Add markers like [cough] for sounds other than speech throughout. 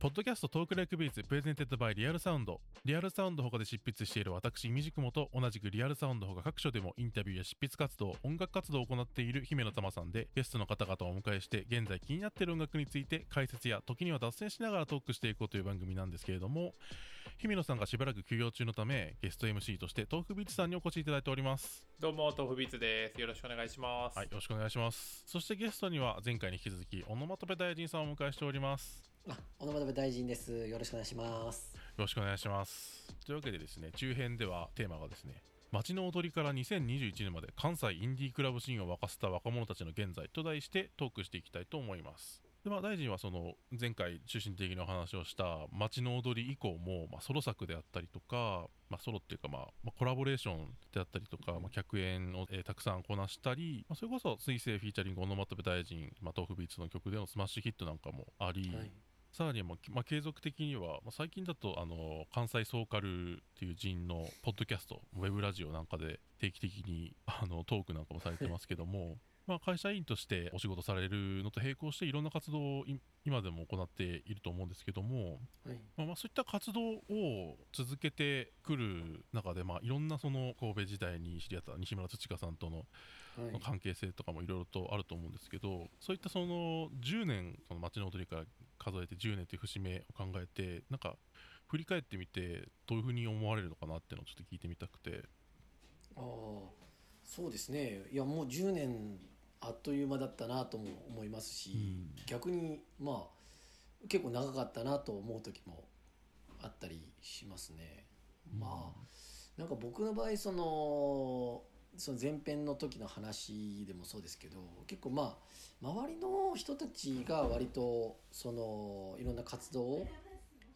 ポッドキャスト Talk Like Beats presented by Real Sound。リアルサウンド他で執筆している私、 imdkm と同じくリアルサウンド他各所でもインタビューや執筆活動、音楽活動を行っている姫乃たまさんで、ゲストの方々をお迎えして、現在気になっている音楽について解説や時には脱線しながらトークしていこうという番組なんですけれども、姫乃さんがしばらく休養中のため、ゲスト MC として tofubeatsさんにお越しいただいております。どうも、 tofubeats です。よろしくお願いします。はい、よろしくお願いします。そしてゲストには前回に引き続き、オノマトペ大臣さんをお迎えしております。あ、オノマトペ大臣です。よろしくお願いします。よろしくお願いします。というわけでですね、中編ではテーマがですね、街の踊りから2021年まで関西インディークラブシーンを沸かせた若者たちの現在と題してトークしていきたいと思います。でまあ、大臣はその前回中心的なお話をした街の踊り以降も、まあ、ソロ作であったりとか、まあ、ソロっていうか、まあまあ、コラボレーションであったりとか、まあ、客演を、えーたくさんこなしたり、まあ、それこそ水星 featuring オノマトペ大臣、まあ、 tofubeats の曲でのスマッシュヒットなんかもあり、はい。さらには、まあ継続的には、まあ、最近だとあの関西ソーカルっていう人のポッドキャストウェブラジオなんかで定期的にあのトークなんかもされてますけどもまあ会社員としてお仕事されるのと並行していろんな活動をい今でも行っていると思うんですけども、はい。まあ、まあそういった活動を続けてくる中で、まあ、いろんなその神戸時代に知り合った西村土香さんとのはい。関係性とかもいろいろとあると思うんですけどそういったその10年その街の踊りから数えて10年という節目を考えてなんか振り返ってみてどういうふうに思われるのかなっていうのをちょっと聞いてみたくてああ、そうですね。いや、もう10年あっという間だったなとも思いますし、うん逆に、まあ、結構長かったなと思う時もあったりしますね。まあ、なんか僕の場合、その、その前編の時の話でもそうですけど結構まあ周りの人たちが割とそのいろんな活動を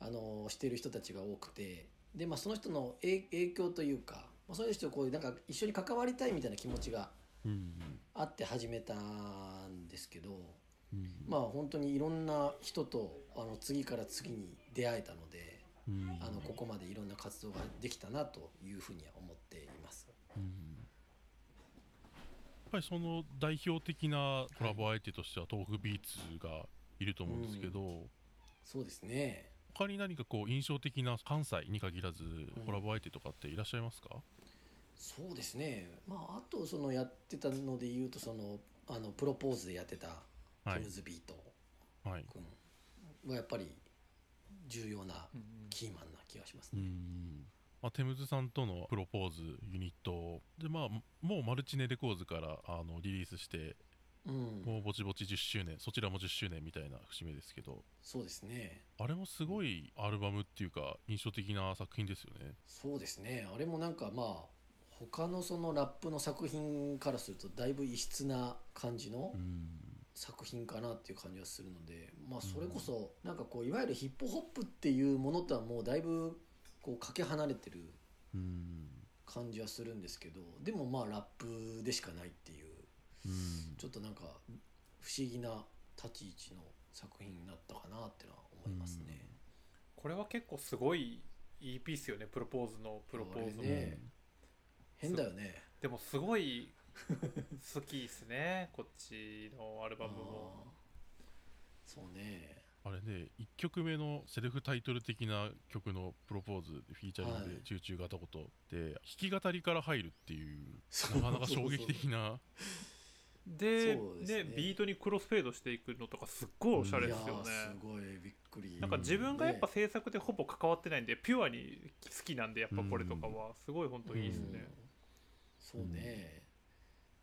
あのしている人たちが多くてで、まあ、その人の影影響というか、まあ、そういう人とこうなんか一緒に関わりたいみたいな気持ちがうんあって始めたんですけどうんまあ本当にいろんな人とあの次から次に出会えたのでうん。あのここまでいろんな活動ができたなというふうには思っています。うんやっぱりその代表的なコラボ相手としては豆腐ビーツがいると思うんですけど、そうですね。他に何かこう印象的な関西に限らずコラボ相手とかっていらっしゃいますか、そうですね。まああとそのやってたので言うとそのあのプロポーズでやってたはい。テムズビート。はい。君はやっぱり重要なうんうん。キーマンな気がしますうね。んまあ、テムズさんとのプロポーズユニット。で、まあ、もうマルチネレコーズからあのリリースして、うん、もうぼちぼち10周年そちらも10周年みたいな節目ですけど。そうですね。あれもすごいアルバムっていうか印象的な作品ですよね。そうですね。あれもなんかまあ他のそのラップの作品からするとだいぶ異質な感じのうん。作品かなっていう感じはするのでまあそれこそなんかこういわゆるヒップホップっていうものとはもうだいぶこうかけ離れてるうん感じはするんですけどでもまあラップでしかないっていううんちょっとなんか不思議な立ち位置の作品になったかなっていうのは思いますね。これは結構すごいいいピースよね、プロポーズのプロポーズも。ね変だよね。でもすごい好きですね、こっちのアルバムも。[laughs] そうね。あれね1曲目のセルフタイトル的な曲のプロポーズフィーチャリングはいで「チューチュー型こと」で弾き語りから入るっていうなかなか衝撃的なでねビートにクロスフェードしていくのとかすっごいおしゃれですよいやーすね。ごいびっくり。なんか自分がやっぱね制作でほぼ関わってないんで、ピュアに好きなんで、やっぱこれとかは、すごい本当いいですねうん。そうね。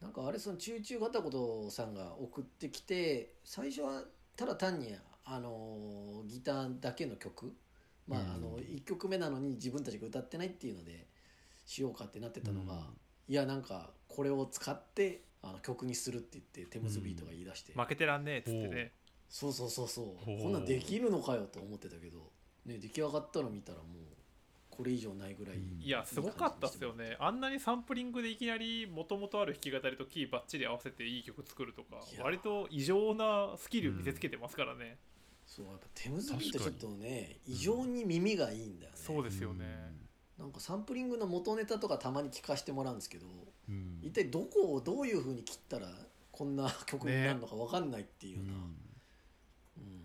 なんかあれそのチューチュー型ことさんが送ってきて最初はただ単にあのーギターだけの曲まああの1曲目なのに自分たちが歌ってないっていうのでしようかってなってたのが、うん。いやなんかこれを使ってあの曲にするって言ってテムズビートが言い出して、負けてらんねえっつってね。そうそうそうそう。こんなんできるのかよと思ってたけど、ね、出来上がったの見たらもうこれ以上ないぐらい、うん。いや、すごかったっすよね。あんなにサンプリングでいきなり元々ある弾き語りとキーバッチリ合わせていい曲作るとか割と異常なスキル見せつけてますからね。そうやっぱテムズビートちょっ確とね異常に耳がいいんだよね、そうですよね。なんかサンプリングの元ネタとかたまに聞かせてもらうんですけどうん。一体どこをどういうふうに切ったらこんな曲になるのか分かんないっていうような、うんうん。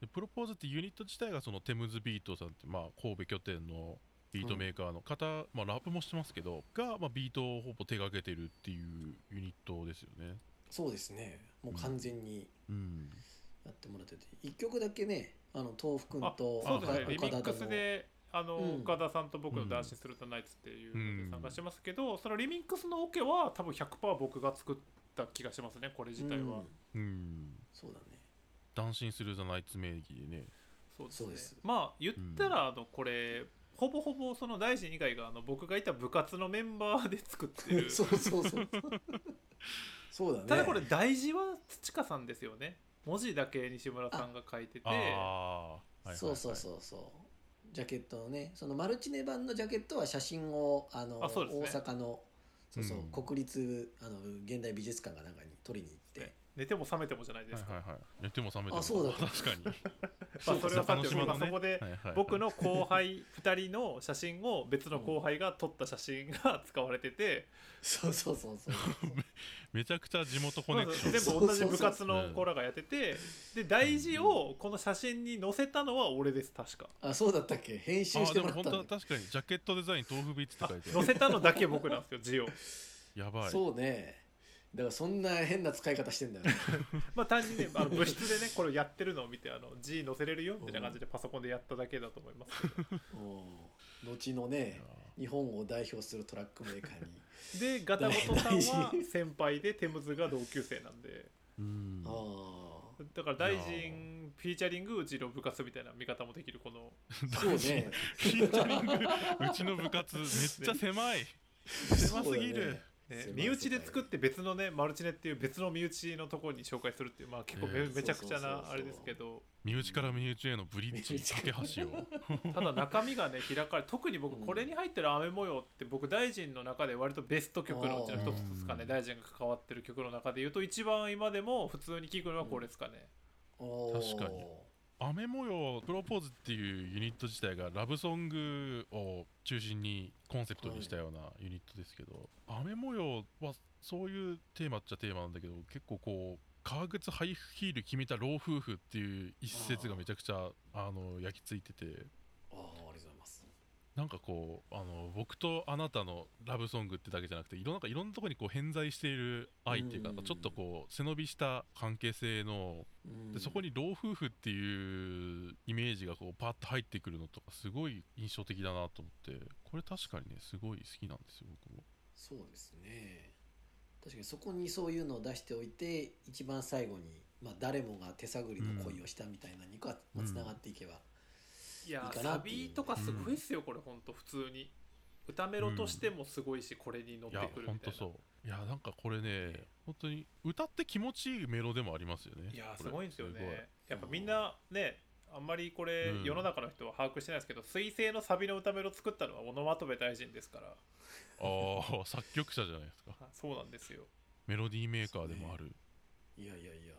でプロポーズってユニット自体がそのテムズビートさんって、まあ、神戸拠点のビートメーカーの方、まあ、ラップもしてますけどが、まあ、ビートをほぼ手掛けてるっていうユニットですよね。そうですね。もう完全に。うんやってもらってて一曲だけねあの豆腐くんあとそうですね。あリミックスでであの、うん。岡田さんと僕の「ダンシングするとナイツ」っていううん。ので参加してますけど、そのリミックスのオケは多分100%僕が作った気がしますねこれ自体は、うん。そうだね。ダンシンするザナイツ名義でね。そうですね。そうです。まあ言ったらあのこれ、ほぼほぼその大臣以外があの僕がいた部活のメンバーで作ってる。そうそうそうそうだねただこれ大事は土香さんですよね文字だけ西村さんが書いてて。ああ、はいそうそうそうそう。ジャケットのね。そのマルチネ版のジャケットは写真をあのね。大阪のそうそう、うん。国立あの現代美術館かなんかに撮りに行って、寝ても覚めてもじゃないですか、はいはいはい。寝ても覚めても。あそうだ確かに。[laughs] まあ、それはさておき、ね。そこで僕の後輩2人の写真を別の後輩が撮った写真が使われてて、[laughs] そうそうそうそう。[laughs] めちゃくちゃ地元コネクション。全部同じ部活の子らがやってて。で大事をこの写真に載せたのは俺です確か。あそうだったっけ？編集あしてでも本当もらったんだは確かにジャケットデザイン豆腐ビーツって書いてあ載せたのだけ僕なんですよ字を。るやばい。そうねだからそんな変な使い方してんだよね。[laughs] まあ単純にねあの部室でねこれをやってるのを見てあの字載せれるよみたいな感じでパソコンでやっただけだと思います [laughs] 後のね日本を代表するトラックメーカーに。[laughs] でガタゴトさんは先輩でテムズが同級生なんで。うん。あだから大臣フィーチャリングうちの部活みたいな見方もできるこの。あそうね。フィーチャリングうちの部活めっちゃ狭い。狭すぎる、ね身内で作って別のねマルチネっていう別の身内のところに紹介するっていうまあ結構め,、ええめちゃくちゃそうそうそうそう。なあれですけど。身内から身内へのブリッジ架け橋を。ただ中身がね開かれ特に僕うん。これに入ってる雨模様って僕大臣の中で割とベスト曲のうちの一つですかね。うん。大臣が関わってる曲の中で言うと一番今でも普通に聴くのはこれですかね、おー。確かに雨模様プロポーズっていうユニット自体がラブソングを中心にコンセプトにしたようなユニットですけど、雨模様はそういうテーマっちゃテーマなんだけど結構こう革靴ハイヒール決めた老夫婦っていう一節がめちゃくちゃあの焼き付いててあーありがとうございますなんかこうあの僕とあなたのラブソングってだけじゃなくていろんないろんなところにこう偏在している愛っていうかうん。ちょっとこう背伸びした関係性のうん。でそこに老夫婦っていうイメージがこうパッと入ってくるのとかすごい印象的だなと思ってこれ確かにねすごい好きなんですよ僕も。そうですね。確かにそこにそういうのを出しておいて一番最後に、まあ、誰もが手探りの恋をしたみたいなにかつながっていけば、いやいいかなサビとかすごいっすよこれほんと普通に。歌メロとしてもすごいし、これに乗ってくるみたいな。ほんとそう。いやなんかこれね本当に歌って気持ちいいメロでもありますよね。いやすごいんですよね。やっぱみんなねあんまりこれ、うん。世の中の人は把握してないですけど彗星のサビの歌メロ作ったのはオノマトペ大臣ですから。ああ [laughs] 作曲者じゃないですか。あそうなんですよ。メロディーメーカーでもある、いやいやいや。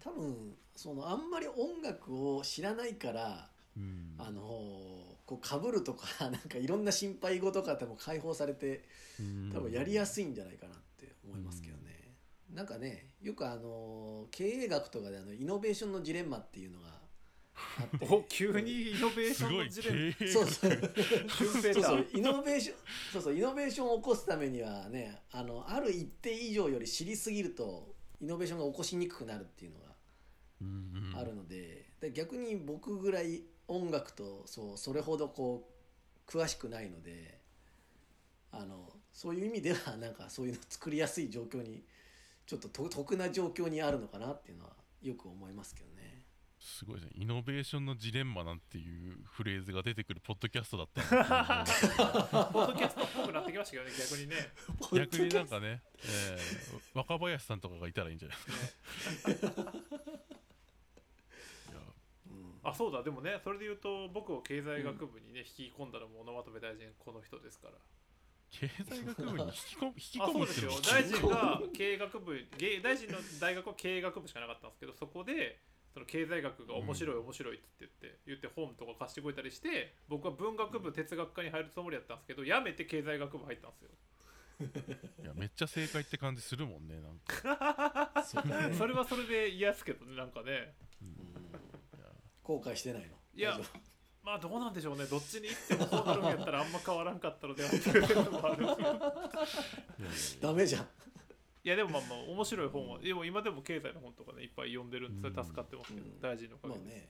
多分そのあんまり音楽を知らないからうん。あのこうかぶるとか [laughs] なんかいろんな心配事からも解放されて多分やりやすいんじゃないかなって思いますけどね、なんかねよくあの経営学とかであのイノベーションのジレンマっていうのがあって。[laughs] お急にイノベーションすごいの事例経営そうそう。そうそう。イノベーションそうそう。イノベーションを起こすためにはねあのある一定以上より知りすぎるとイノベーションが起こしにくくなるっていうのがうんうん。あるので,、で逆に僕ぐらい音楽とそうそれほどこう詳しくないのであのそういう意味ではなんかそういうの作りやすい状況にちょっとと得な状況にあるのかなっていうのはよく思いますけどね。すごいですね。イノベーションのジレンマなんていうフレーズが出てくるポッドキャストだった [laughs] ポッドキャストっぽくなってきましたけどね逆にね。逆になんかね、えー若林さんとかがいたらいいんじゃないですか。あそうだ。でもねそれで言うと僕を経済学部にね、引き込んだのもオノマトペ大臣この人ですから。経済学部に引き込む？[laughs] 引きあ込む？そうですよ。大臣が経営学部芸大臣の大学は経営学部しかなかったんですけどそこでその経済学が面白い面白いって言って言って本とか貸してくれたりして僕は文学部哲学科に入るつもりだったんですけどやめて経済学部入ったんですよ。いやめっちゃ正解って感じするもんねなんか、[laughs] それはそれで嫌ですけどねなんかね。うん後悔してないの？いやまあどうなんでしょうね。どっちに行ってもそうなるんやったらあんま変わらんかったのではっていうのもある。んですけどダメじゃん。いやでもまあまあ面白い本はでも今でも経済の本とかねいっぱい読んでるんでそれ助かってますけど、うん。大事のおかげで、まあね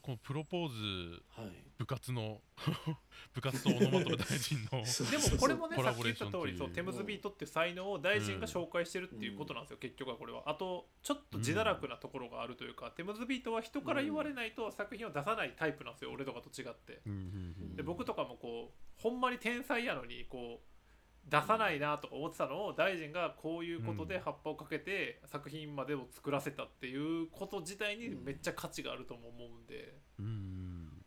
このプロポーズはい。部活の [laughs] 部活とオノマトペ大臣の [laughs] でもこれもねさっき言った通りそうテムズビートっていう才能を大臣が紹介してるっていうことなんですよ、結局はこれは。あとちょっと自堕落なところがあるというか、テムズビートは人から言われないと作品を出さないタイプなんですよ俺とかと違って。うん。うん。うん。で僕とかもこうほんまに天才やのにこう出さないなとか思ってたのを大臣がこういうことで葉っぱをかけて作品までを作らせたっていうこと自体にめっちゃ価値があるとも思うんで、うんうん。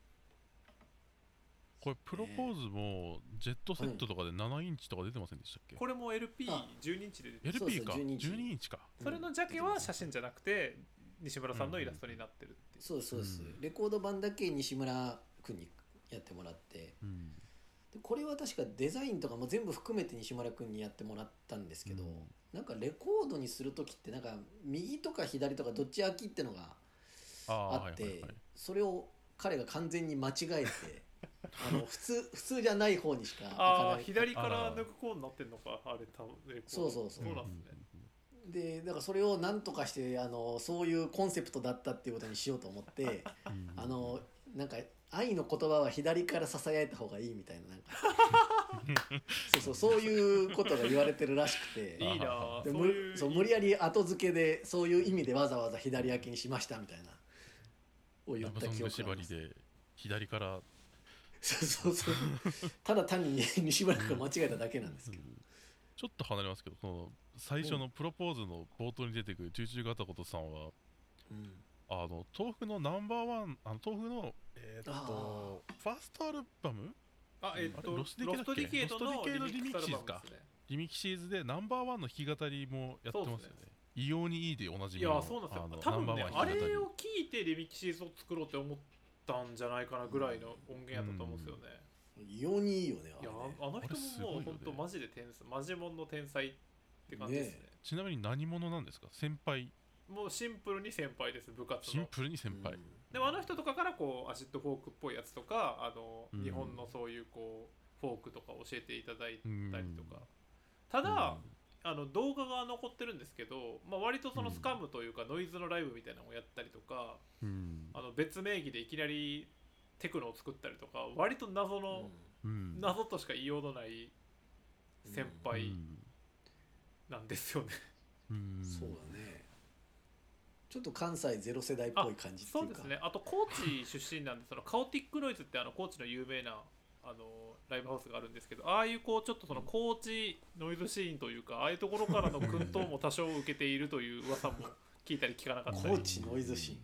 これプロポーズもジェットセットとかで7インチとか出てませんでしたっけ、これも LP12 あ。日で出てる LP かそうそう12インチ12インチか。それのジャケは写真じゃなくて西村さんのイラストになってるっていう、そうですそう。です、うん。レコード版だけ西村君にやってもらって。うん。でこれは確かデザインとかも全部含めて西村君にやってもらったんですけど、うん。なんかレコードにする時ってなんか右とか左とかどっち空きってのがあって、はいはいはい。それを彼が完全に間違えて [laughs] あの普通普通じゃない方にしか開かああない左から抜くコーになってんのかあれ多分レコード。そうそうそう。そうなんですね、でだからそれを何とかしてあのそういうコンセプトだったっていうことにしようと思ってうん。あのなんか愛の言葉は左からささやいた方がいいみたいななんか。[laughs] そうそうそういうことが言われてるらしくて。[laughs] いいな。あでそういう。むそう無理やり後付けでそういう意味でわざわざ左焼きにしましたみたいな。を言った記憶がありで左から、そうそうそう。ただ単に西村君が間違えただけなんですけど、ちょっと離れますけどその最初のプロポーズの冒頭に出てくるチューチューガタコトさんはうんあの豆腐のナンバーワンあの豆腐のえーっとファーストアルバム？あえっとロスデロィケイだっけ？ストディケートのリミックスアルバムですね。リミキシーズでナンバーワンの弾き語りもやってますよね。異様にいいでおなじいみのやそうなんですよ。あの多分ねあれを聞いて remixes を作ろうって思ったんじゃないかなぐらいの音源やったと思うんですよね、異様にいいよねあいやああの人ももう本当マジで天才マジモンの天才って感じですね。ねちなみに何者なんですか？先輩もうシンプルに先輩です部活の。シンプルに先輩、でもあの人とかからこうアシッドフォークっぽいやつとかあの、うん。日本のそういうこうフォークとか教えていただいうんたりとか、ただ、あの動画が残ってるんですけど、まあ、割とそのスカムというかノイズのライブみたいなのをやったりとか、うん。あの別名義でいきなりテクノを作ったりとか割と謎の、うん。謎としか言いようのない先輩なんですよね。うん。そうだねちょっと関西ゼロ世代っぽい感じっていうか。そうですね。あと高知出身なんでそのカオティックノイズってあの高知の有名なあのライブハウスがあるんですけどああいうこうちょっとその高知ノイズシーンというかああいうところからの薫陶も多少受けているという噂も聞いたり聞かなかったり。高知ノイズシーン。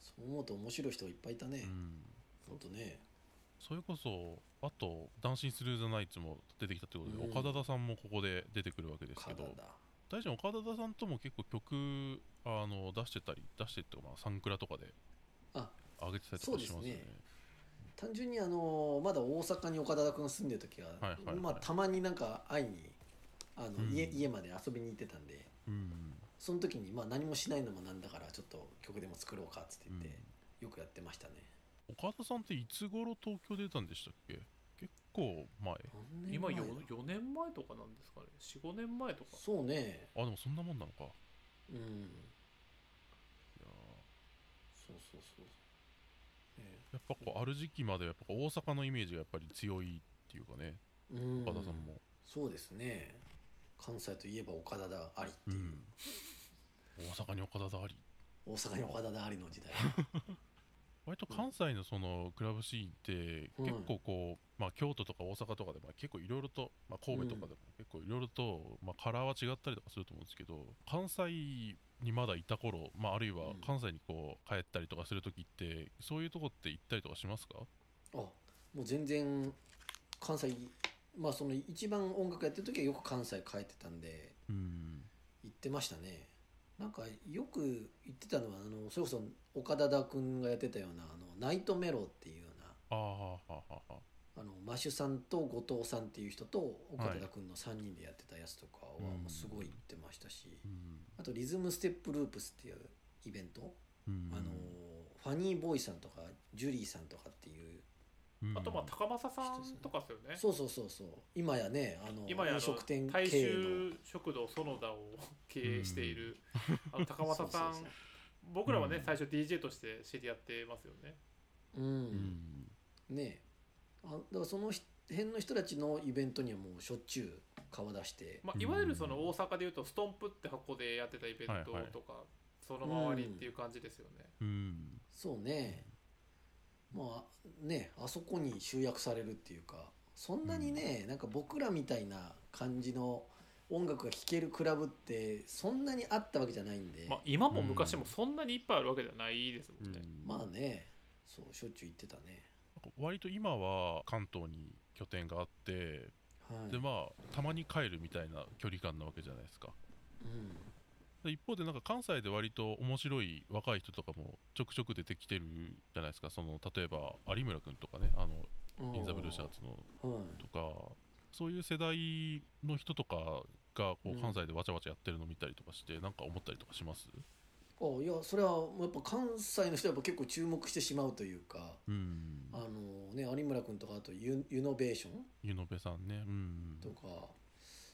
そう思うと面白い人いっぱいいたね。うんほんとね。それこそあと「ダンシンスルーザナイツ」も出てきたということで、うん。岡田田さんもここで出てくるわけですけど体大臣岡田田さんとも結構曲あの出してたり出してっていうかまあサンクラとかであ上げてたりとかしますよね。そうです単純にあのまだ大阪に岡田君が住んでる時は、はいはいはい。まあたまになんか会いにあの、うん。家家まで遊びに行ってたんでうん。その時にまあ何もしないのもなんだからちょっと曲でも作ろうかっつってうん言って、よくやってましたね。岡田さんっていつ頃東京出たんでしたっけ？結構前。今何年 4, 前だ？4年前とかなんですかね？45年前とか。そうね。あでもそんなもんなのか。うんそうそうそう、ねー。やっぱこうある時期までやっぱ大阪のイメージがやっぱり強いっていうかね。うん岡田さんも。そうですね。関西といえば岡田だありってういう、ん。大阪に岡田田あり。大阪に岡田だありの時代。[laughs] 割と関西のそのクラブシーンってうん結構こう、まあ、京都とか大阪とかでまあ結構いろいろと、まあ、神戸とかでも結構いろいろと、まあ、カラーは違ったりとかすると思うんですけど関西にまだいた頃、まあ、あるいはうん。関西にこう帰ったりとかする時ってそういうとこって行ったりとかしますか？あもう全然関西まあその一番音楽やってる時はよく関西帰ってたんでうん。行ってましたね。なんかよく言ってたのはあのそれこそ岡田田君がやってたようなあのナイトメロっていうようなああのマシュさんと後藤さんっていう人と岡田田君の3人でやってたやつとかはうん。もうすごい行ってましたし、うん。あとリズムステップループスっていうイベント、うん。あのファニーボーイさんとかジュリーさんとかっていううん。あとまあ高政さんとかですよね。そうそうそうそう。今やねあの飲今や食店大経営の衆食堂園田を経営している、あの高政さん [laughs] 僕らはね、うん。最初 DJ として知り合ってますよね。そうん。ねあだからその辺の人たちのイベントにはもうしょっちゅう顔出して。まあ、うんいわゆるその大阪でいうとストンプって箱でやってたイベントとか、その周りっていう感じですよね、うん。そうね。まあねあそこに集約されるっていうかそんなにね、なんか僕らみたいな感じの音楽が聴けるクラブってそんなにあったわけじゃないんで、まあ、今も昔もそんなにいっぱいあるわけではないですもんね、まあね。そうしょっちゅう行ってたね割と今は関東に拠点があってはい。でまあたまに帰るみたいな距離感なわけじゃないですか。うん。で一方でなんか関西で割と面白い若い人とかもちょくちょく出てきてるじゃないですか。その例えば有村君とかねあのインザブルーシャーツのはい。とかそういう世代の人とかがこううん。関西でわちゃわちゃやってるの見たりとかしてなんか思ったりとかします？あいやそれはやっぱ関西の人はやっぱ結構注目してしまうというかうん。あのね有村君とかあとユユノベーション？湯野辺さんね。うん。とか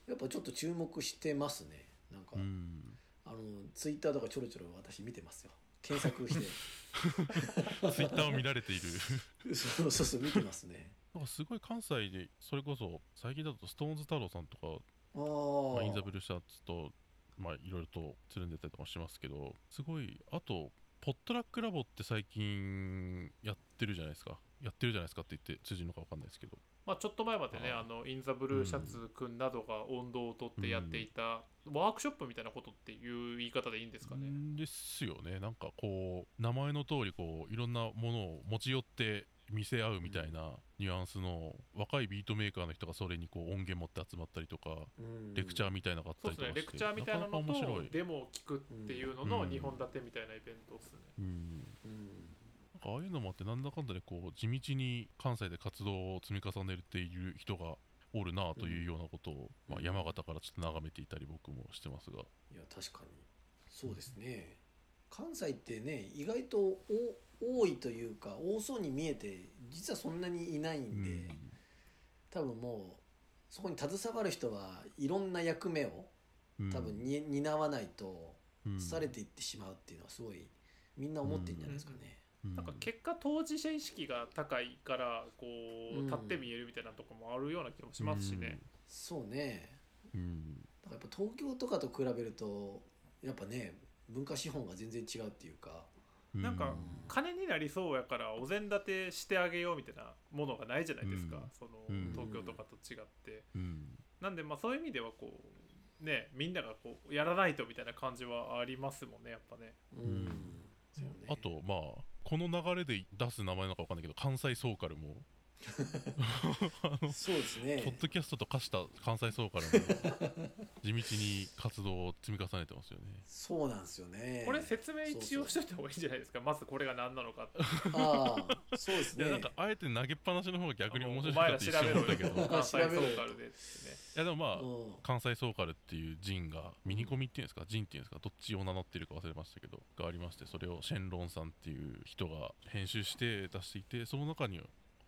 やっぱちょっと注目してますね。なんか、うん。あのツイッターとかちょろちょろ私見てますよ。検索して。[laughs] ツイッターを見られている。そうそうそう見てますね。なんかすごい関西でそれこそ最近だとストーンズ太郎さんとかあインザブルーシャツと、まあ、いろいろとつるんでたりとかしますけど、すごい、あと、ポットラックラボって最近やってるじゃないですか。やってるじゃないですかって言って通じるのか分かんないですけど。まあ、ちょっと前までねああのインザブルーシャツくんなどが音頭を取ってやっていた、ワークショップみたいなことっていう言い方でいいんですかね、んですよね。なんかこう、名前の通り、こう、いろんなものを持ち寄って見せ合うみたいなニュアンスの、若いビートメーカーの人がそれにこう音源持って集まったりとか、レクチャーみたいなのがあったりとかして、そうですね。レクチャーみたいなのかなか面と白い。デモを聞くっていうののうん2本立てみたいなイベントですね、ああいうのもあってなんだかんだでこう地道に関西で活動を積み重ねている人がおるなというようなことを、まあ、うん山形からちょっと眺めていたり僕もしてますが、いや確かに。そうですね。関西ってね意外とお多いというか多そうに見えて実はそんなにいないんで、多分もうそこに携わる人はいろんな役目をうん。多分に、担わないとうん。されていってしまうっていうのはすごいみんな思ってるんじゃないですかね。うん。なんか結果当事者意識が高いからこううん。立って見えるみたいなとこもあるような気もしますしね、そうね。うん。だからやっぱ東京とかと比べるとやっぱね文化資本が全然違うっていうか、うんなんかうん金になりそうやからお膳立てしてあげようみたいなものがないじゃないですか、うん。そのうん。東京とかと違って、うん。なんでまあそういう意味ではこうねみんながこうやらないとみたいな感じはありますもんねやっぱね。うん。ね。あとまあこの流れで出す名前なのか分かんないけど関西ソーカルもそうですポッねドキャストと化した関西ソーカルも地道に活動を積み重ねてますよね。そうなんですよね。これ説明一応しといた方がいいんじゃないですか？まずこれが何なのかって。ああそうですね。いやなんかあえて投げっぱなしの方が逆に面白いお前なって一ら調べろ瞬思ったけど。よ関西ソ調べろよ。ーカルでね。いやでもまあ、うん。関西ソーカルっていう陣がミニコミっていうんですか？陣っていうんですか？どっちを名乗ってるか忘れましたけどがありましてそれをシェンロンさんっていう人が編集して出していてその中に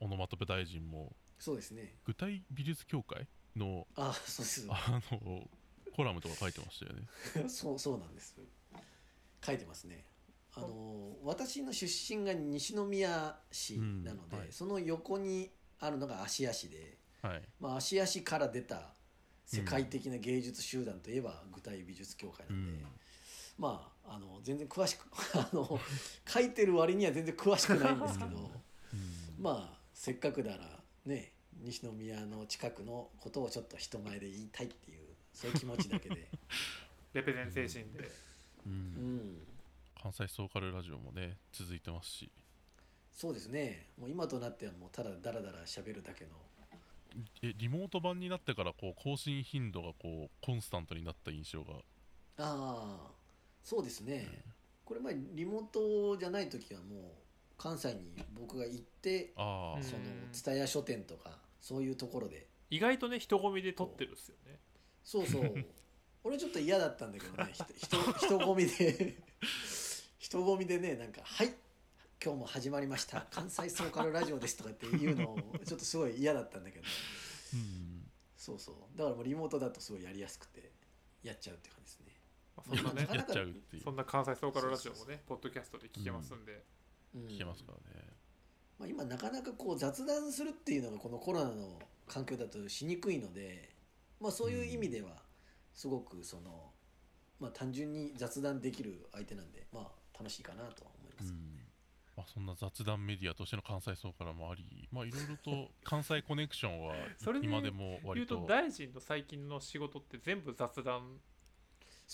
オノマトペ大臣もそうですね。具体美術協会のああそうです。あのコラムとか書いてましたよね。[laughs] そうそうなんです。書いてますね。あの私の出身が西宮市なので、うんはい。その横にあるのが芦屋市で、はい。まあ、芦屋市から出た世界的な芸術集団といえば具体美術協会なんで、うん。まああの全然詳しくあの書いてる割には全然詳しくないんですけど [laughs] うん。まあせっかくならね西宮の近くのことをちょっと人前で言いたいっていうそういう気持ちだけで、[laughs] レペゼン精神で。ううん。ん、関西ソーカルラジオもね続いてますし。そうですね。もう今となってはもうただダラダラ喋るだけの。えリモート版になってからこう更新頻度がこうコンスタントになった印象が。ああそうですね、これ前リモートじゃない時はもう関西に僕が行ってあその蔦屋書店とかそういうところで。意外とね人混みで撮ってるっすよね。そうそう。[laughs] 俺ちょっと嫌だったんだけどねひ人人人混みで。[laughs] 人混みでねなんか「はい今日も始まりました。関西ソーカルラジオですとかっていうのをちょっとすごい嫌だったんだけど。うん。そうそう。だからもうリモートだとすごいやりやすくてやっちゃうって感じですね。まあそんなねなかなかやっちゃうっていう。そんな関西ソーカルラジオもねポッドキャストで聞けますんで、うん聞けますからね。まあ、今なかなかこう雑談するっていうのがこのコロナの環境だとしにくいので、まあ、そういう意味ではすごくその、まあ、単純に雑談できる相手なんで、まあ、楽しいかなとは思います。うん。まあ、そんな雑談メディアとしての関西層からもありまあいろいろと関西コネクションは [laughs] それで今でも言う割とと大臣の最近の仕事って全部雑談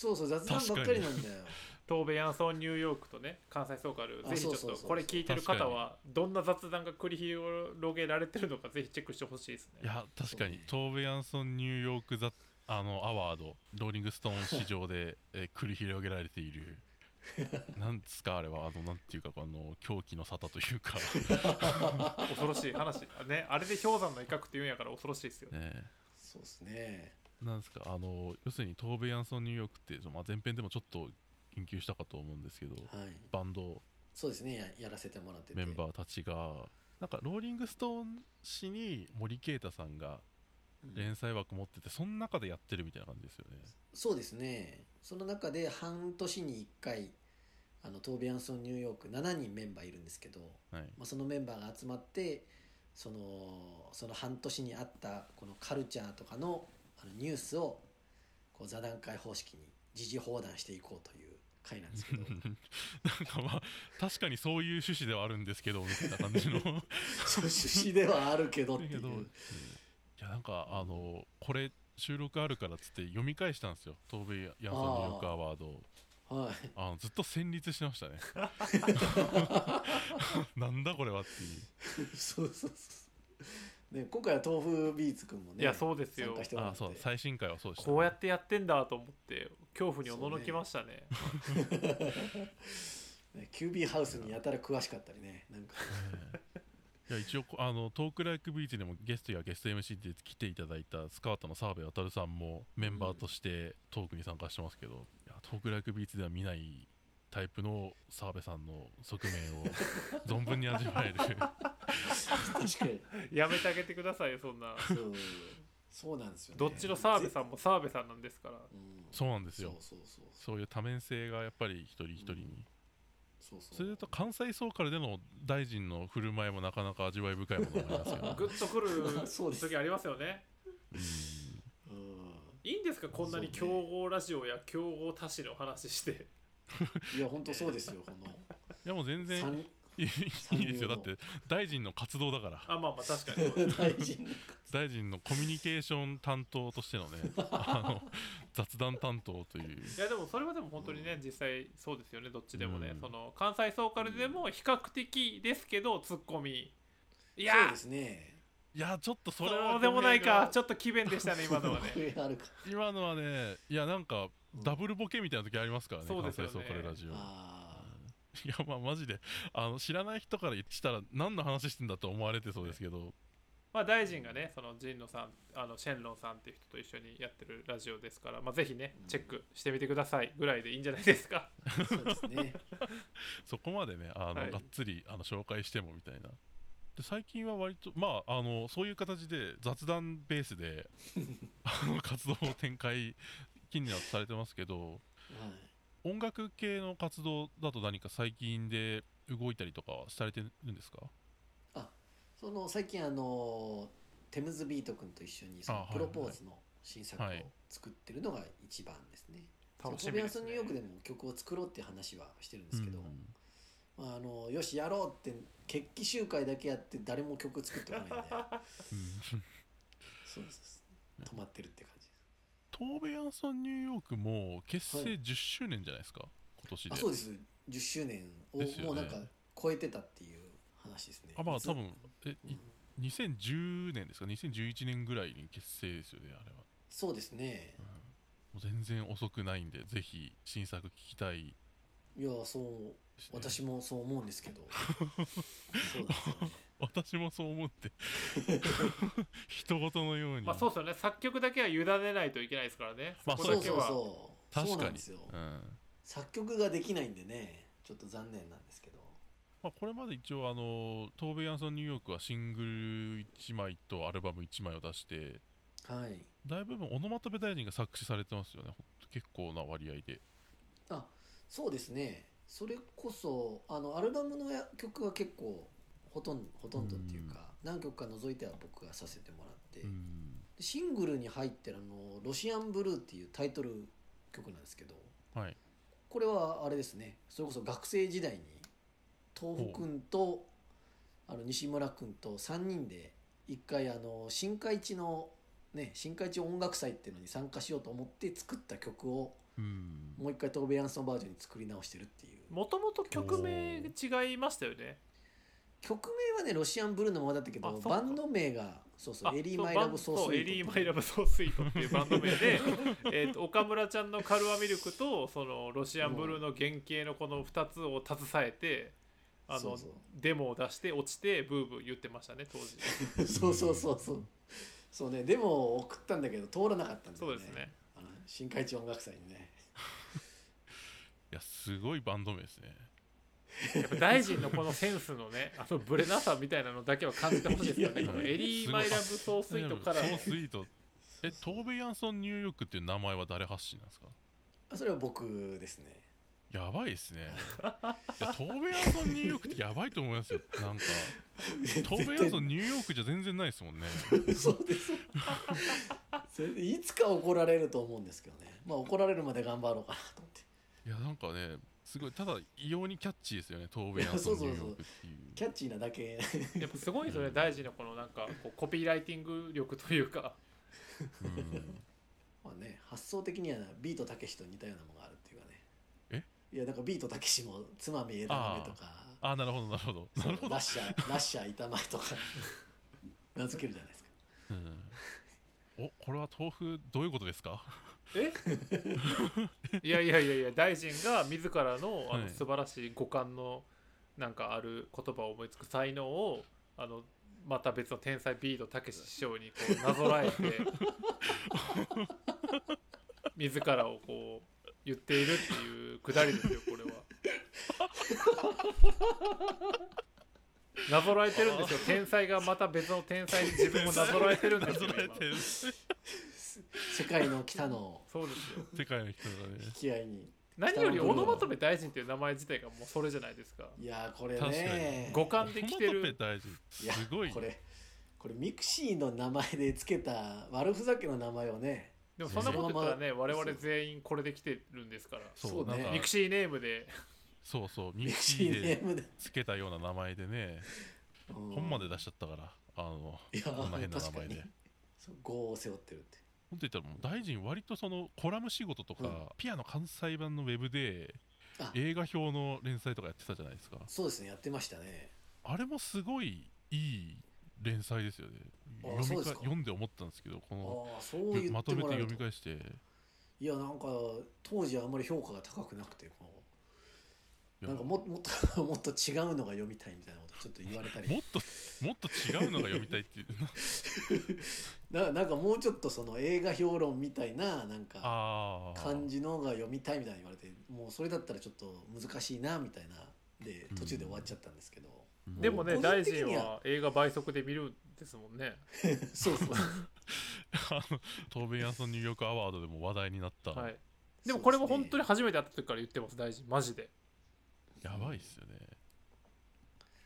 そうそう雑談ばっかりなんだよ。東米ヤンソンニューヨークとね関西ソーカルあぜひちょっそうそうそうそう。とこれ聞いてる方はどんな雑談が繰り広げられてるのかぜひチェックしてほしいですね。いや確かに。そう。ねトーベ・ヤンソンニューヨークザあのアワードローリングストーン市場で、[laughs] えー繰り広げられている。なんですかあれは。あのなんていうかあの狂気の沙汰というか。[laughs] 恐ろしい話。ねあれで氷山の威嚇って言うんやから恐ろしいですよね。そうですね。なんですか？あの要するにトーベ・ヤンソンニューヨークって、まあ、前編でもちょっと研究したかと思うんですけどはい。バンドそうですねややらせてもらってて。メンバーたちがなんかローリングストーン誌に森啓太さんがうん連載枠持っててその中でやってるみたいな感じですよねそうですね。その中で半年に1回あのトービアンソンニューヨーク7人メンバーいるんですけど、はいまあ、そのメンバーが集まってそのその半年にあったこのカルチャーとかのあのニュースをこう座談会方式に時事放談していこうという回なんですけど。[laughs] なんかまあ確かにそういう趣旨ではあるんですけどみたいな。感じのそう趣旨ではあるけどっていう。うん。いやなんかあのこれ収録あるからっつって読み返したんですよ。東米ヤンソンニューヨークアワードはい。あのずっと戦慄してましたね。[laughs] なんだこれはっていう。そうそうそう、ね、今回は豆腐ビーツくんもねいやそうですよ。参加してもらって。あそう最新回はそうでした、こうやってやってんだと思って恐怖におののきましたね。[laughs] ね。キュービーハウスにやたら詳しかったりねなんか。ね [laughs] いや一応あのトークライクビーチでもゲストやゲスト MC で来ていただいたスカートの澤部渉さんもメンバーとしてトークに参加してますけど、いやトークライクビーチでは見ないタイプの澤部さんの側面を存分に味わえる確かに。やめてあげてくださいよそんな。そうそうなんですよね。どっちの澤部さんも澤部さんなんですから。うん。そうなんですよ。そうそうそう。そういう多面性がやっぱり一人一人に、そうそう。それと関西ソーカルでの大臣の振る舞いもなかなか味わい深いものがありますよね。[laughs] グッとくるそうです。時ありますよね。うん。うんいいんですかこんなに競合ラジオや競合他市の話して。いや本当そうですよこの。いやもう全然三いいですよ。だって大臣の活動だから。あまあまあ確かに。大臣大臣のコミュニケーション担当としてのねあの雑談担当という。いやでもそれはでも本当にね実際そうですよねどっちでもね、うん。その関西ソーカルでも比較的ですけどツッコミ。いそうやですね。いやちょっとそそれはうでもないか。ちょょっと奇弁でしたね今のはね。[laughs] 今のはねいやなんかダブルボケみたいな時ありますからねそうですよね。関西ソーカルラジオ。あ [laughs] いやまあマジであの知らない人からしたら何の話してんだと思われてそうですけど。まあ大臣がねその神野さんあのシェンロンさんっていう人と一緒にやってるラジオですからまあぜひねチェックしてみてくださいぐらいでいいんじゃないですか。あそうですね。[laughs] そこまでねあの、はい。がっつりあの紹介してもみたいな。で最近は割とまああのそういう形で雑談ベースで [laughs] あの活動を展開近年はされてますけど。はい音楽系の活動だと何か最近で動いたりとかはされてるんですか？その最近あのテムズビート君と一緒にそのあはい。プロポーズの新作をはい。作ってるのが一番ですね。楽しトビアンソンみですねニューヨークでも曲を作ろうっていう話はしてるんですけど、うんまあ、あのよしやろうって決起集会だけやって誰も曲作ってこないんで。[laughs] うん。そうです止まってるって感じ。トーベ・ヤンソン・ニューヨークも結成はい。10周年じゃないですか？今年で。あそうです。10周年をね。もうなんか超えてたっていう話ですね。あまあ多分えうん。い2010年ですか？2011年ぐらいに結成ですよねあれは、そうですね。うん。もう全然遅くないんでぜひ新作聞きたい。いやそうね。私もそう思うんですけど。[laughs] そうですよね私もそう思って [laughs] 人事のように。まあそうですよね。作曲だけは委ねないといけないですからね、まあそうそうこだけはそう確かに。そうなんですよ。うん。作曲ができないんでね。ちょっと残念なんですけど。まあ、これまで一応あのトーベ・ヤンソン・ニューヨークはシングル1枚とアルバム1枚を出してはい。大部分オノマトペ大臣が作詞されてますよね。結構な割合で。あそうですね。それこそあのアルバムのや曲は結構ほとんどほとんどっていうか、何曲か除いては僕がさせてもらって、うん。でシングルに入ってるあの「ロシアンブルー」っていうタイトル曲なんですけどはい。これはあれですね。それこそ学生時代に東福君とあの西村君と3人で一回あの新海地のね新海地音楽祭っていうのに参加しようと思って作った曲をうん。もう一回トーベ・ヤンソンバージョンに作り直してるっていう。もともと曲名違いましたよね曲名はねロシアンブルーのままだったけどバンド名がそうそうあエリー・マイ・ラブ・ソースイートそうエリー・マイ・ラブ・ソースイートっていうバンド名で [laughs] えーと岡村ちゃんのカルアミルクとそのロシアンブルーの原型のこの2つを携えてあのそうそう。デモを出して落ちてブーブー言ってましたね当時。そうそうそうそう。そうねでも送ったんだけど通らなかったんだよね。そうですね。あの新海地音楽祭にね。いやすごいバンド名ですねやっぱ大臣のこのセンスのね [laughs] あのブレなさみたいなのだけは感じてほしいですよね。いやこのエリー・マイ・ラブ・ソースイートから。ソースイート。えトーベ・ヤンソン・ニューヨークっていう名前は誰発信なんですか？あそれは僕ですね。やばいですね。いやトーベ・ヤンソン・ニューヨークってやばいと思いますよ。なんか。トーベ・ヤンソン・ニューヨークじゃ全然ないですもんね。そうです。それでいつか怒られると思うんですけどね。まあ怒られるまで頑張ろうかなと思って。いやなんかねすごいただ異様にキャッチーですよねトーベ・ヤンソン・ニューヨークっていう。キャッチーなだけ。やっぱすごいですよね大臣のこのなんか [laughs] こうコピーライティング力というか。うん。[laughs] まあね発想的にはビートたけしと似たようなものがあるっていうかね。え？いやなんかビートたけしもつまみ枝豆とか。あなるほどなるほど。なるほど。ラッシャーラッシャー板前とか。[laughs] 名付けるじゃないですか。うん、おこれは豆腐どういうことですか？え？[laughs] いやいやいやいや大臣が自らのあのはい。素晴らしい五感のなんかある言葉を思いつく才能をあのまた別の天才ビートたけし師匠にこうなぞらえて自らをこう言っているっていうくだりですよこれは。なぞらえてるんですよ。天才がまた別の天才に自分をなぞらえてるんですよ世界の北のそうですよ。世界の人がね。引き合いに。何よりオノマトペ大臣っていう名前自体がもうそれじゃないですか。いやーこれね。五感で来てトマトるすごいこれこれミクシーの名前でつけた悪ふざけの名前をねでもそんなこと言ったらね我々全員これで来てるんですから。そうね。ミクシーネームで。そうそう [laughs] ミミククシーネシームで、つけたような名前でね。うん。本まで出しちゃったからあのいやこんな変な名前で。そう業を背負ってるって本当言ったらもう大臣割とそのコラム仕事とか、うん。ピアノ関西版のウェブであ。映画表の連載とかやってたじゃないですか。そうですねやってましたね。あれもすごいいい連載ですよね。読みか読んで思ったんですけどこのまとめて読み返して。いやなんか当時はあんまり評価が高くなくてこいうやなんかももっともっと違うのが読みたいみたいなことちょっと言われたり。もっともっと違うのが読みたいっていう。[laughs] ななんかもうちょっとその映画評論みたいななんかああ感じのが読みたいみたいに言われてもうそれだったらちょっと難しいなみたいなで途中で終わっちゃったんですけど、うん。でもね大臣は映画倍速で見るんですもんね。[laughs] そうそう。[laughs] トーベン・ヤンソン・ニューヨーク・アワードでも話題になった、はい。でもこれも本当に初めて会った時から言ってます大臣マジでやばいっすよね。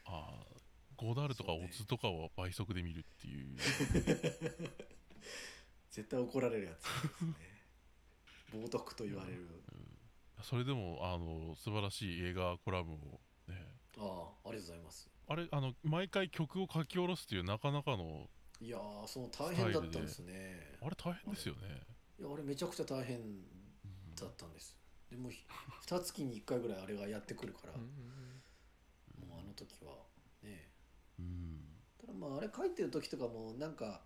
ああゴダールとかオツとかを倍速で見るっていう。[laughs] 絶対怒られるやつですね。冒涜と言われる、それでもあの素晴らしい映画コラムをね。ああありがとうございます。あれあの毎回曲を書き下ろすっていうなかなかのいやーその大変だったんですね。あれ大変ですよね。いやあれめちゃくちゃ大変だったんですでもひ二月に1回ぐらいあれがやってくるから、もうあの時はねうん。ただまああれ書いてる時とかもなんか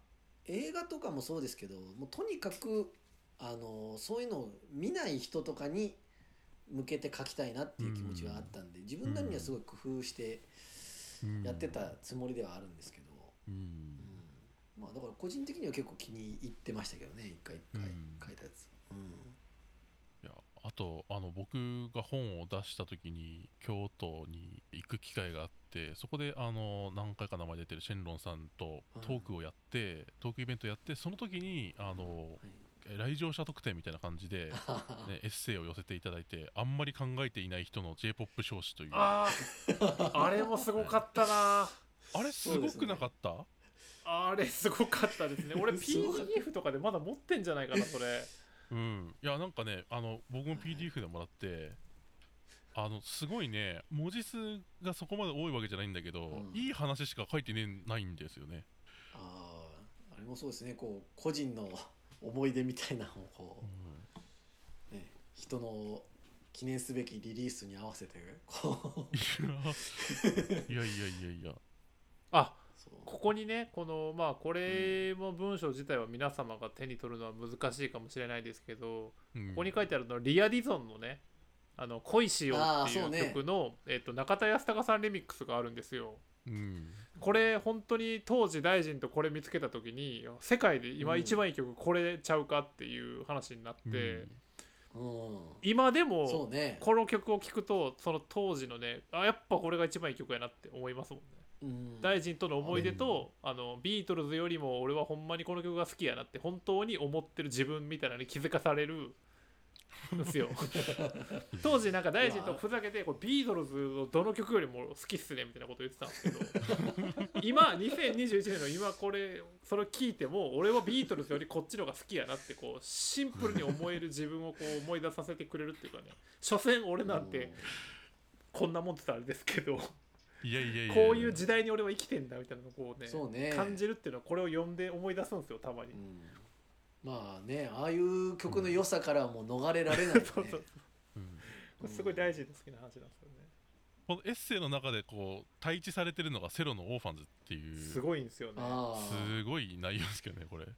映画とかもそうですけどもうとにかくあのそういうのを見ない人とかに向けて書きたいなっていう気持ちがあったんで、自分なりにはすごい工夫してうんやってたつもりではあるんですけど、うん。うん。まあだから個人的には結構気に入ってましたけどね一回一回うん。書いたやつ、うんああとあの僕が本を出した時に京都に行く機会があってそこであの何回か名前出てるシェンロンさんとトークをやって、トークイベントやってその時にあの来場者特典みたいな感じで、[laughs] ね、エッセイを寄せていただいてあんまり考えていない人の j p o p 少子という。ああああれもすごかったな。[laughs] れすごくなかった、あれすごかったですね。俺 [laughs] PDF とかでまだ持ってんじゃないかなそれうん、いやなんかねあの僕も PDF でもらってあのすごいね文字数がそこまで多いわけじゃないんだけど、うん。いい話しか書いてねないんですよね。あああれもそうですねこう個人の思い出みたいなのをこう、ね、人の記念すべきリリースに合わせてこう。いやいやいやいや。[laughs] あここにねこのまあこれも文章自体は皆様が手に取るのは難しいかもしれないですけど、うん。ここに書いてあるのはリア・ディゾンのね「あの恋しよう」っていう曲の、えっと中田康隆さんレミックスがあるんですよ。うん。これ本当に当時大臣とこれ見つけた時に世界で今一番いい曲これちゃうかっていう話になって、うん。今でもね、この曲を聴くとその当時のねあやっぱこれが一番いい曲やなって思いますもんね。うん、大臣との思い出と、あのビートルズよりも俺はほんまにこの曲が好きやなって本当に思ってる自分みたいなのに気づかされるんですよ。[laughs] 当時なんか大臣とふざけてこれビートルズのどの曲よりも好きっすねみたいなこと言ってたんですけど [laughs] 今2021年の今これそれを聞いても俺はビートルズよりこっちの方が好きやなってこうシンプルに思える自分をこう思い出させてくれるっていうかね。所詮俺なんてこんなもんって言ったらあれですけどいやいやいやこういう時代に俺は生きてんだみたいなのをこうねそうね。感じるっていうのはこれを読んで思い出すんですよたまに。う。ん。まあねああいう曲の良さからはもう逃れられないよね。[laughs] そうそうう。ん。これすごい大事で好きな話なんですよね。このエッセイの中でこう対置されてるのが cero の Orphans っていう。すごいんですよね。あすごい内容ですけどねこれ。あ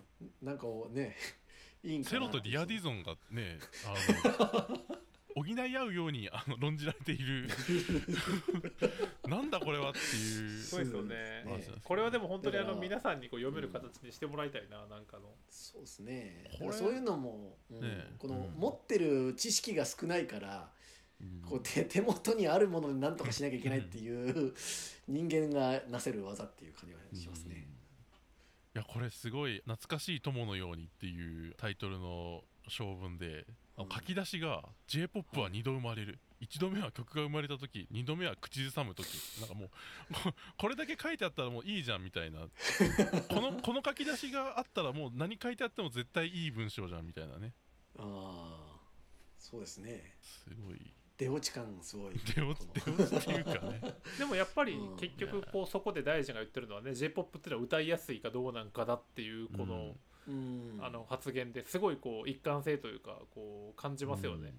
なんかねいいんか cero とリア・ディゾンがねあの [laughs] 補い合うようにあの論じられている [laughs] なんだこれはっていう。すごいですよね。ね。これはでも本当にあの皆さんにこう読める形にしてもらいたいな、なんかの。そうですね。そういうのも、うんねこの、うん。持ってる知識が少ないからうん。こう手手元にあるもので何とかしなきゃいけないっていう人間がなせる技っていう感じがしますね。いやこれすごい懐かしい友のようにっていうタイトルの小文で、書き出しが j p o p は2度生まれる1度目は曲が生まれた時2度目は口ずさむ時。なんかもうこ [laughs] これだけ書いてあったらもういいじゃんみたいな。この [laughs] この書き出しがあったらもう何書いてあっても絶対いい文章じゃんみたいなね。ああそうですね。すごい。出落ち感すごい。[laughs] 出落ちこの。出落ちっていうかね。でもやっぱりうん。結局こうそこで大臣が言ってるのはね J−POP っていうのは歌いやすいかどうなんかだっていうこの,、うん。あの発言ですごいこう一貫性というかこう感じますよね。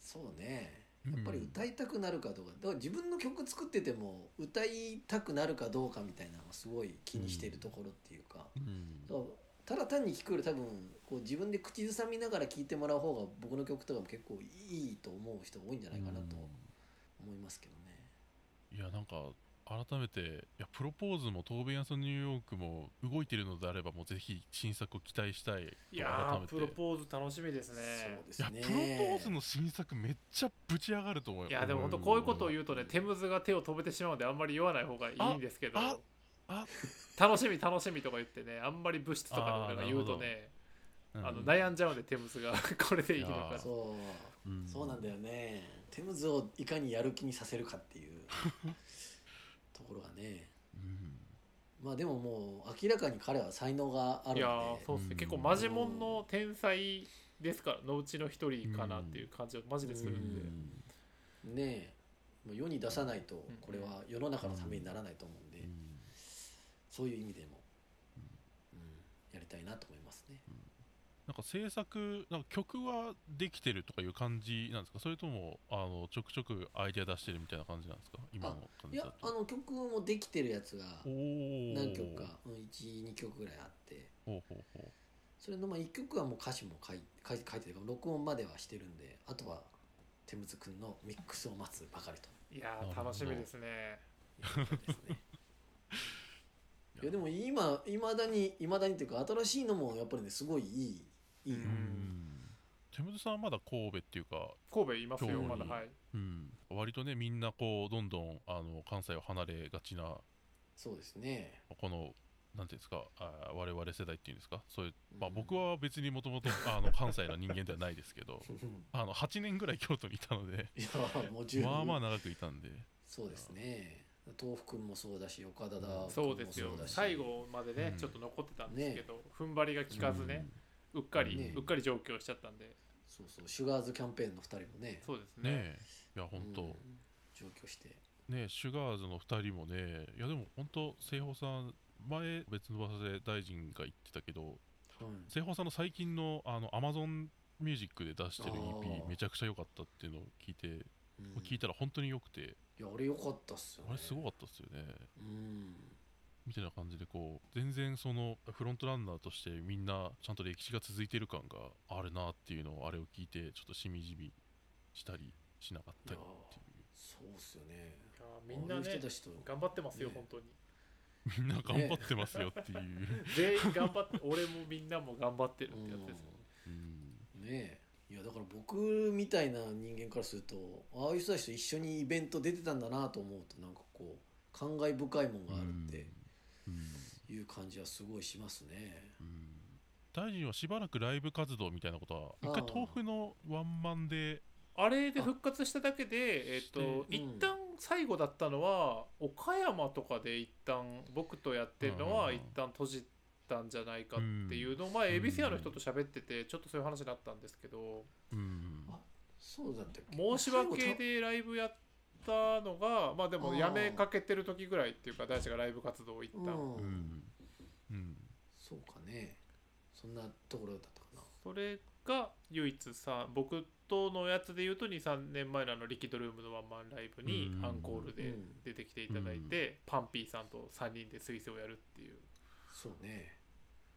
そうね。うんやっぱり歌いたくなるかどうか。だから自分の曲作ってても歌いたくなるかどうかみたいなのがすごい気にしているところっていうか、うん。だからただ単に聴くより多分こう自分で口ずさみながら聴いてもらう方が僕の曲とかも結構いいと思う人が多いんじゃないかなと思いますけどね。いやなんか改めていやプロポーズも東弁アソニューヨークも動いてるのであればもうぜひ新作を期待したいいやプロポーズ楽しみですね。いやそうですね。プロポーズの新作めっちゃぶち上がると思うよ。いやでも本当こういうことを言うとねテムズが手を止めてしまうのであんまり言わない方がいいんですけどああ楽しみ楽しみとか言ってねあんまり物質とか言うとねうん。あの悩んじゃうんでテムズが [laughs] これでいいのいやかそう。うん。そうなんだよね。テムズをいかにやる気にさせるかっていう。と [laughs] ころがね。うん。まあでももう明らかに彼は才能があるいやので。ーそうっすね。うん。結構マジモンの天才ですからのうちの一人かなっていう感じはマジでするんで。ねえ。もう世に出さないとん。これは世の中のためにならないと思うんで、うん。そういう意味でも、うん、やりたいなと思います。ね。なんか制作なんか曲はできてるとかいう感じなんですか？それともあのちょくちょくアイデア出してるみたいな感じなんですか？今の感いやじだと。あの曲もできてるやつが何曲か、うん、12曲ぐらいあって。ほうほうほそれのまあ1曲はもう歌詞も書い書い書いてるから録音まではしてるんであとはテムズくんのミックスを待つばかりと。いや楽しみですね。ですね。いやでも今いまだにいまだにっていうか新しいのもやっぱりねすごいいいいい、ううん手元さんはまだ神戸っていうか、神戸いますよまだはい。うん、割とねみんなこうどんどんあの関西を離れがちなそうですね。このなんていうんですかあー我々世代っていうんですか？そういう、まあ、うん僕は別にもともと関西の人間ではないですけど [laughs] あの8年ぐらい京都にいたのでいやもう十分。まあまあ長くいたんで。そうですね。豆腐くんもそうだし岡田だ君もそうですよ。最後までね、うん。ちょっと残ってたんですけど、踏ん張りが効かずね、うっかり、ね。うっかり上京しちゃったんで。そうそう。シュガーズキャンペーンの2人もね。そうですうんね。ねえ。いや本当、うん。上京して。ねシュガーズの2人もね。いやでも本当西宝さん前別の場所で大臣が言ってたけどうん西宝さんの最近のあの Amazon ミュージックで出してるあ EP ーめちゃくちゃ良かったっていうのを聞いて、うん。聞いたら本当に良くて。いやあれ良かったっすよね。あれすごかったっすよね。うんみたいな感じでこう全然そのフロントランナーとしてみんなちゃんと歴史が続いてる感があるなっていうのをあれを聞いてちょっとしみじみしたりしなかったりっていう。そうっすよね。いやみんなああいうね人たちと。頑張ってますよ、ね。本当に。みんな頑張ってますよっていう、[laughs] 全員頑張って俺もみんなも頑張ってるってやつですよね。うん。ね。えいやだから僕みたいな人間からするとああいう人たちと一緒にイベント出てたんだなと思うとなんかこう感慨深いもんがあるって。うんいう感じはすごいしますね。うん。大臣はしばらくライブ活動みたいなことは一あ。回ー豆腐のワンマンであれで復活しただけで、えっとして一旦最後だったのは岡山とかで一旦僕とやってるのはうん一旦閉じたんじゃないかっていうのをん。前エビス屋の人と喋っててちょっとそういう話になったんですけど。うん。あそうだったっけ？申し訳でライブやったのがまあでもやめかけてる時ぐらいっていうか大地がライブ活動を一旦、うん、うんうんそうかね。そんなところだったかな。それが唯一さ僕とのやつで言うと23年前のあのリキッドルームのワンマンライブにうん。アンコールで出てきていただいて、パンピーさんと3人で彗星をやるっていう。そうね。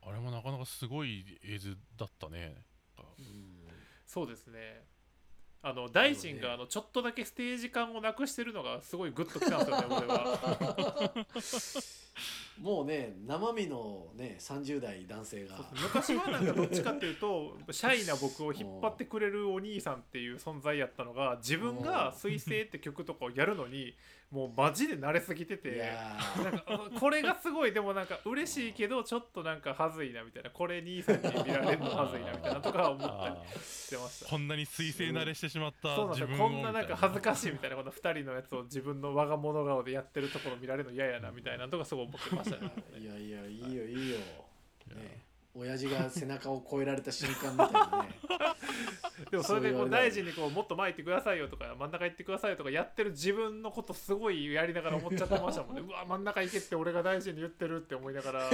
あれもなかなかすごい映像だったね。うん。そうですね。あの大臣があのちょっとだけステージ感をなくしてるのがすごいグッときたんですよね俺は [laughs] もうね生身のね30代男性が。昔はなんかどっちかっていうとシャイな僕を引っ張ってくれるお兄さんっていう存在やったのが自分が「彗星」って曲とかをやるのにもうマジで慣れすぎていてやなんかこれがすごいでもなんか嬉しいけどちょっとなんかはずいなみたいな。これ兄さんに見られるのはずいなみたいなとか思ったりしてました。[laughs] こんなに彗星慣れしてしまったそうなんです自分をよこんななんか恥ずかしいみみたいなこの2人のやつを自分の我が物顔でやってるところ見られるの嫌やなみたいなとかすごい思ってましたね。ーいやいやいいよいいよ。ね親父が背中を越えられた瞬間みたいなね。[laughs] でもそれでこそう大臣にこうもっと前行ってくださいよとか真ん中行ってくださいよとかやってる自分のことすごいやりながら思っちゃってましたもんね。[laughs] うわ真ん中行けって俺が大臣に言ってるって思いながら。い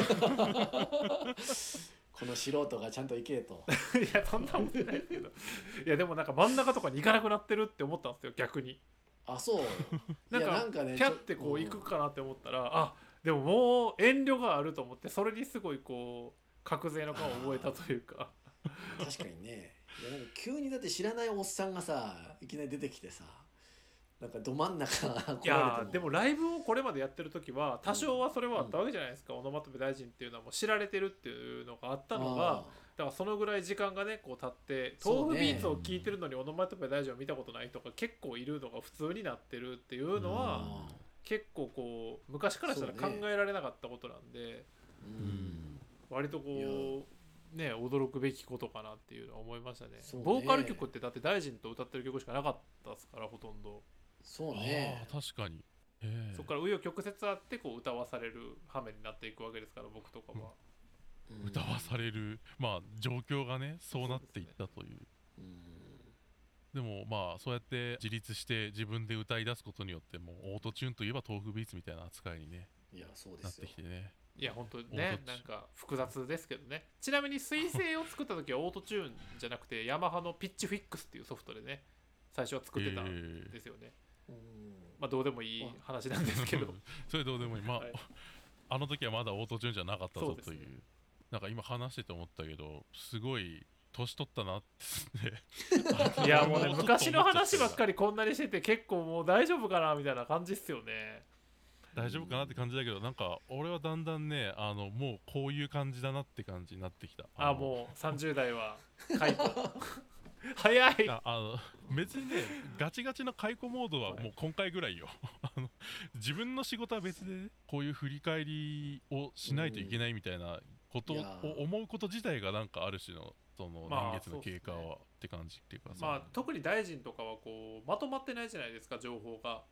この素人がちゃんと行けと。[laughs] やそんな思ってないですけど。いやでもなんか真ん中とかに行かなくなってるって思ったんですよ逆に。あそう。なんかなんかねピャってこう行くかなって思ったら、あでももう遠慮があると思ってそれにすごいこう覚醒の感を覚えたというか。うん確かにね。いやなんか急にだって知らないおっさんがさいきなり出てきてさなんかど真ん中来られても。いやーでもライブをこれまでやってる時は多少はそれはあったわけじゃないですか、オノマトペ大臣っていうのはもう知られてるっていうのがあったのがあだからそのぐらい時間がねこう経って豆腐ビーツを聞いてるのにオノマトペ大臣を見たことないとか結構いるのが普通になってるっていうのはあ結構こう昔からしたら考えられなかったことなんで、ーううんん割とこうね驚くべきことかなっていうのは思いましたね。ね。ボーカル曲ってだって大臣と歌ってる曲しかなかったですからほとんど、そうあねー確かに。ええ。そこから紆余曲折あってこう歌わされる羽目になっていくわけですから僕とかは、うん。歌わされるまあ状況がねそうなっていったという。うん。でもまあそうやって自立して自分で歌い出すことによってもうオートチューンといえば tofubeats みたいな扱いに、ね、いやそうでなってきてねいや本当ねなんか複雑ですけどね。ちなみに水星を作った時はオートチューンじゃなくてヤマハのピッチフィックスっていうソフトでね最初は作ってたんえですよね、うん。まあどうでもいい話なんですけど。[laughs] それどうでもいい。まあ、はい。あの時はまだオートチューンじゃなかったぞそうですね。というなんか今話してて思ったけどすごい年取ったなって。いやもうね [laughs] 昔の話ばっかりりこんなにしてて結構もう大丈夫かなみたいな感じっすよね大丈夫かなって感じだけどなんか俺はだんだんねあのもうこういう感じだなって感じになってきた。のあもう30代は解雇。[laughs] 早い。ああの別にねガチガチの解雇モードはもう今回ぐらいよ。[laughs] あの自分の仕事は別でねこういう振り返りをしないといけないみたいなことを思うこと自体がなんかある種のそのまあ年月の経過そうっすはって感じっていうかさ、まあ特に大臣とかはこうまとまってないじゃないですか情報が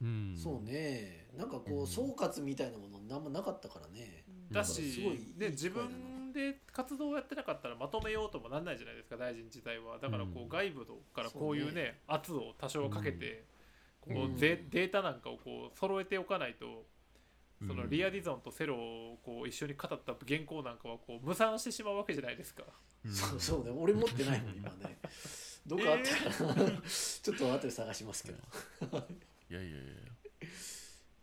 うん、そうね。なんかこうん。う総括みたいなものなんもなかったからね。だすしごいいい機会だな。で自分で活動をやってなかったらまとめようともなんないじゃないですか大臣自体は。だからこうん。う外部からこういうそうね圧を多少かけてこうん。うデデータなんかをこう揃えておかないとそのリアディズゾンとセロをこう一緒に語った原稿なんかはこう無産してしまうわけじゃないですか。そうそうね。俺持ってないもん今ね。[laughs] どこあったかな、ちょっと後で探しますけどいやいやいや。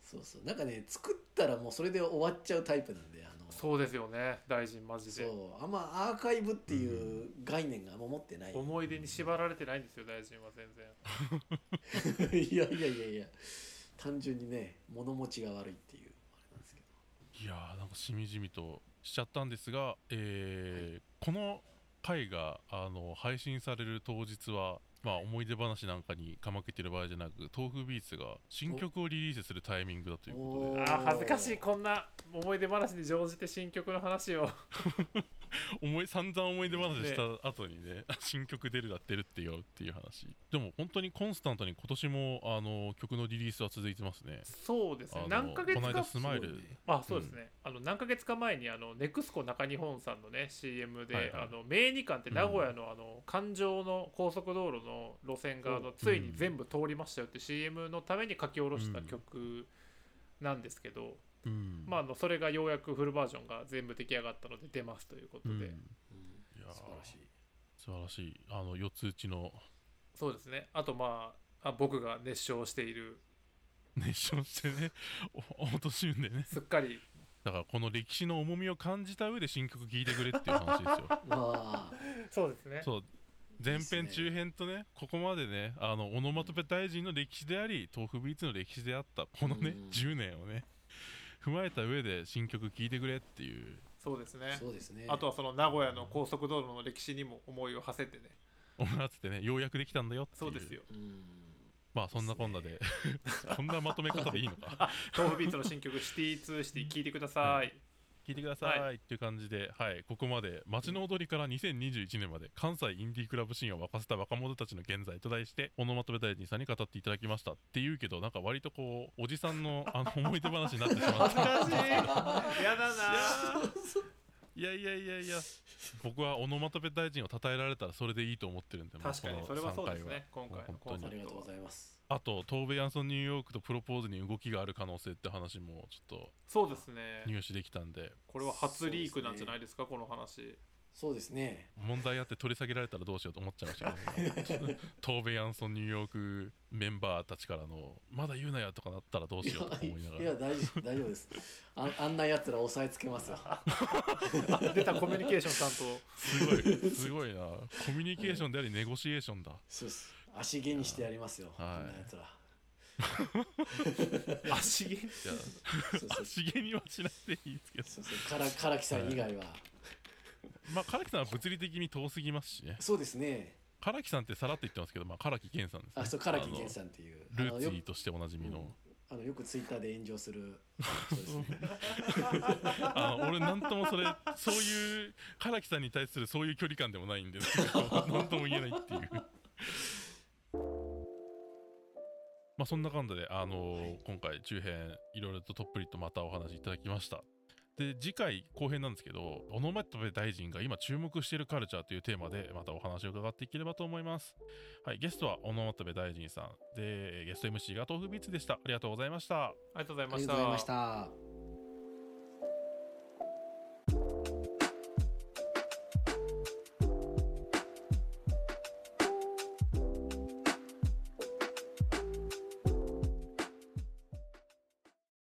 そうそう。なんかね作ったらもうそれで終わっちゃうタイプなんであのそうですよね。大臣マジで。そう。あんまアーカイブっていう概念があんま持ってない、思い出に縛られてないんですよ大臣は全然。[laughs] いやいやいやいや。単純にね物持ちが悪いっていうあれなんですけど。いやーなんかしみじみとしちゃったんですが、えーこの回があの配信される当日は、まあ、思い出話なんかにかまけてる場合じゃなく豆腐ビーツが新曲をリリースするタイミングだということで。おあー恥ずかしい。こんな思い出話に乗じて新曲の話を [laughs] [laughs] 思い散々思い出話した後にね新曲出るだってるってよっていう話。でも本当にコンスタントに今年もあの曲のリリースは続いてますね。そうですね。何ヶ月この間かスマイル。あそうですね、あの何ヶ月か前にあのネクスコ中日本さんのね CM で、はいはい。あの名二館って名古屋の,、あの環状の高速道路の路線があのうん。ついに全部通りましたよって CM のために書き下ろした曲なんですけど、うんまあ、あのそれがようやくフルバージョンが全部出来上がったので出ますということで、うん。いうん。やー。素晴らしい。素晴らしい。あの四つ打ちの。そうですね。あとまああ僕が熱唱している。熱唱してね。[laughs] おお年んでね。すっかり。だからこの歴史の重みを感じた上で新曲聴いてくれっていう話ですよ。[laughs] まあそうですね。そう。前編中編とねここまでねあのオノマトペ大臣の歴史であり豆腐ビーツの歴史であったこのねうん。10年をね踏まえた上で新曲聴いてくれっていう。そうですね。そうですね。あとはその名古屋の高速道路の歴史にも思いを馳せてね。思わせてねようやくできたんだよっていう。そうですよ。うん。まあそんなこんなで。こ [laughs] んなまとめ方でいいのか。[laughs] 豆腐ビーツの新曲「シティ2シティ」聴いてください、聞いてください。っていう感じで、はい、ここまで街の踊りから2021年まで関西インディークラブシーンを沸かせた若者たちの現在と題してオノマトペ大臣さんに語っていただきましたっていうけどなんか割とこうおじさんのあの思い出話になってしまっ恥ずた。かしいやだないやいやいやいや僕はオノマトペ大臣を称えられたらそれでいいと思ってるんで確かにそれはそう3回ですね。今回本当に。ありがとうごはざいますあと東米アンソンニューヨークとプロポーズに動きがある可能性って話もちょっそうですね。と入手できたんで。これは初リークなんじゃないですかこの話。そうですね。問題あって取り下げられたらどうしようと思っちゃいましたけど、ね、[laughs] 東米アンソンニューヨークメンバーたちからのまだ言うなよとかなったらどういしようとか思いながら。やいや大丈夫大丈夫です。ああんなやつら押さえつけますよあ出たコミュニケーション担当 [laughs] すごいすごいな。コミュニケーションでありネゴシエーションだ。そうです足毛にしてやりますよはい。あんなやつら。[laughs] 足毛いやそうそう。資源にはしなくていいですけど。そうそう。から唐木さん以外は。まあ唐木さんは物理的に遠すぎますしね。そうですね。唐木さんってさらって言ってますけど、まあ、唐木健さんです、ね、あそう唐木健んさんっていう。ルーツィーとしておなじみの、あのよくツイッターで炎上する。ね [laughs] あの俺なんともそれそういう唐木さんに対するそういう距離感でもないんで [laughs] なんとも言えないっていうまあそんな感じであのーはい。今回中編いろいろととっぷりとまたお話いただきました。で次回後編なんですけどオノマトペ大臣が今注目しているカルチャーというテーマでまたお話を伺っていければと思います。はいゲストはオノマトペ大臣さん。でゲスト MC が豆腐ビーツでした。ありがとうございました。ありがとうございあました。りがとうございました